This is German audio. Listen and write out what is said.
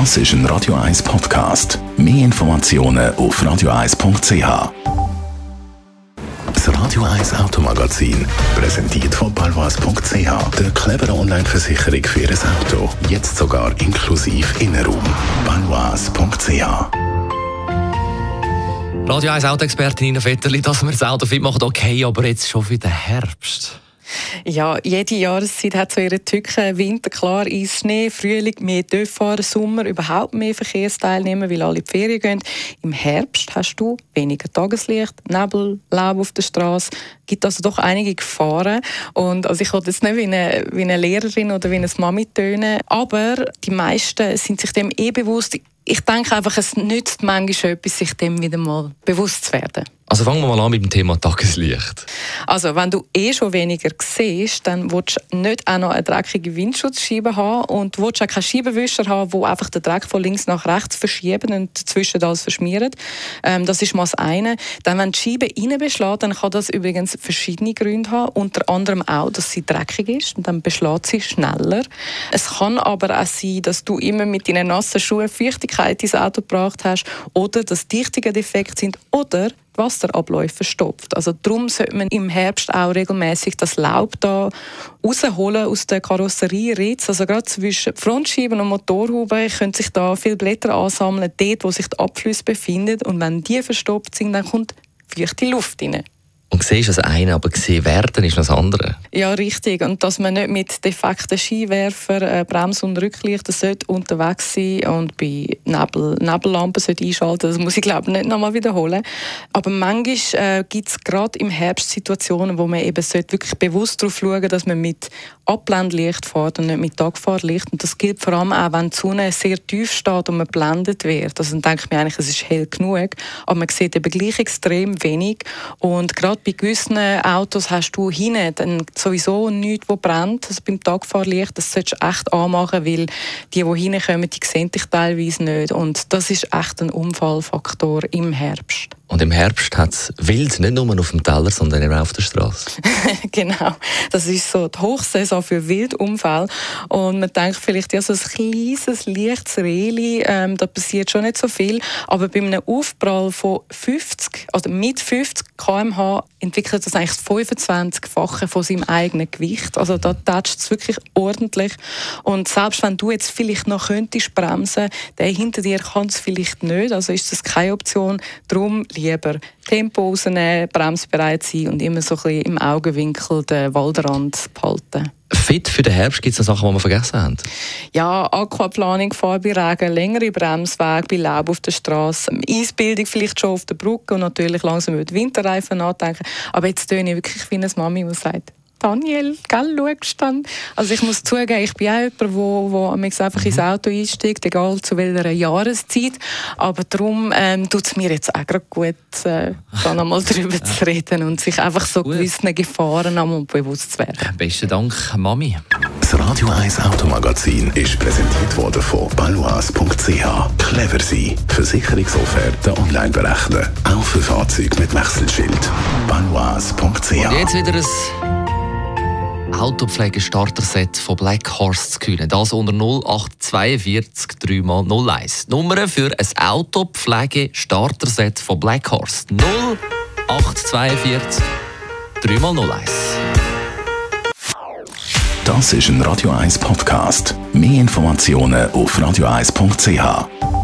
Das ist ein Radio 1 Podcast. Mehr Informationen auf radio1.ch. Das Radio 1 Automagazin, präsentiert von balwas.ch, der cleveren Online-Versicherung für Ihr Auto. Jetzt sogar inklusiv Innenraum. balwas.ch Radio 1 Autoexpertin Nina Vetterli, dass wir das Auto fit machen, okay, aber jetzt schon wieder Herbst. Ja, jede Jahreszeit hat so ihre Tücken. Winter klar, Eis, Schnee, Frühling mehr Dörffahren, Sommer überhaupt mehr Verkehrsteilnehmer, weil alle in die Ferien gehen. Im Herbst hast du weniger Tageslicht, Nebel, Laub auf der Straße. gibt also doch einige Gefahren. Und also ich wollte jetzt nicht wie eine, wie eine Lehrerin oder wie eine Mami tönen, aber die meisten sind sich dem eh bewusst. Ich denke einfach, es nützt manchmal etwas, sich dem wieder mal bewusst zu werden. Also fangen wir mal an mit dem Thema Tageslicht. Also wenn du eh schon weniger siehst, dann willst du nicht auch noch eine dreckige Windschutzscheibe haben und willst auch keinen Scheibenwischer haben, wo einfach den Dreck von links nach rechts verschieben und dazwischen alles verschmieren. Ähm, das ist mal das eine. Dann, wenn die Scheibe reinbeschlägt, dann kann das übrigens verschiedene Gründe haben. Unter anderem auch, dass sie dreckig ist und dann beschlägt sie schneller. Es kann aber auch sein, dass du immer mit deinen nassen Schuhen Feuchtigkeit ins Auto gebracht hast oder dass Dichtungen defekt sind oder Wasserabläufe verstopft. Also darum sollte man im Herbst auch regelmäßig das Laub da rausholen aus der Karosserieritz. Also gerade zwischen Frontscheiben und Motorhaube können sich da viele Blätter ansammeln, dort wo sich die Abflüsse befinden. Und wenn die verstopft sind, dann kommt feuchte Luft rein. Und siehst das eine, aber gesehen werden ist das andere. Ja, richtig. Und dass man nicht mit defekten Skiwerfer, äh, Brems- und Rücklichter sollte unterwegs sein und bei Nebel, Nebellampen sollte einschalten das muss ich glaube nicht nochmal wiederholen. Aber manchmal äh, gibt es gerade im Herbst Situationen, wo man eben sollte wirklich bewusst darauf schauen dass man mit Abblendlicht fährt und nicht mit Tagfahrlicht. Und das gilt vor allem auch, wenn die Sonne sehr tief steht und man blendet wird. Also dann denke ich mir eigentlich, es ist hell genug, aber man sieht eben gleich extrem wenig. Und gerade bei gewissen Autos hast du hinten dann sowieso nichts, das brennt. Also beim Tagfahrlicht, das solltest du echt anmachen, weil die, die hinkommen, die sehen dich teilweise nicht. Und das ist echt ein Unfallfaktor im Herbst. Und im Herbst hat es wild, nicht nur auf dem Teller, sondern auch auf der Straße. genau. Das ist so die Hochsaison für Wildunfälle. Und man denkt vielleicht, ja, so ein kleines, leichtes Reli, ähm, da passiert schon nicht so viel. Aber bei einem Aufprall von 50, oder mit 50 km/h entwickelt das eigentlich das 25-fache von seinem eigenen Gewicht. Also da tätscht es wirklich ordentlich. Und selbst wenn du jetzt vielleicht noch könntest bremsen, der hinter dir kann es vielleicht nicht. Also ist das keine Option. Darum lieber Tempo rausnehmen, bremsbereit sein und immer so ein bisschen im Augenwinkel den Waldrand behalten. Fit für den Herbst gibt es noch Sachen, die wir vergessen haben? Ja, Aquaplanung, Fahr bei Regen, längere Bremswege bei Laub auf der Straße, Eisbildung vielleicht schon auf der Brücke und natürlich langsam über die Winterreifen nachdenken. Aber jetzt töne ich wirklich wie eine Mami, die sagt, Daniel, gell, schaust dann? Also ich muss zugeben, ich bin auch jemand, der wo, wo einfach ins mhm. Auto einsteigt, egal zu welcher Jahreszeit. Aber darum ähm, tut es mir jetzt auch gerade gut, äh, da nochmal darüber zu reden und sich einfach so gewissen Gefahren einmal bewusst zu werden. Besten Dank, Mami. Das Radio 1 Automagazin ist präsentiert worden von balois.ch. Clever sein. Versicherungsofferte online berechnen. Auch für Fahrzeuge mit Wechselschild. balois.ch. Jetzt wieder ein Autopflege-Starter-Set von Black Horse zu gewinnen. Das unter 0842 3x01. Nummer für ein Autopflege-Starter-Set von Black Horse. 0842 3x01. Das ist ein Radio 1 Podcast. Mehr Informationen auf radio1.ch.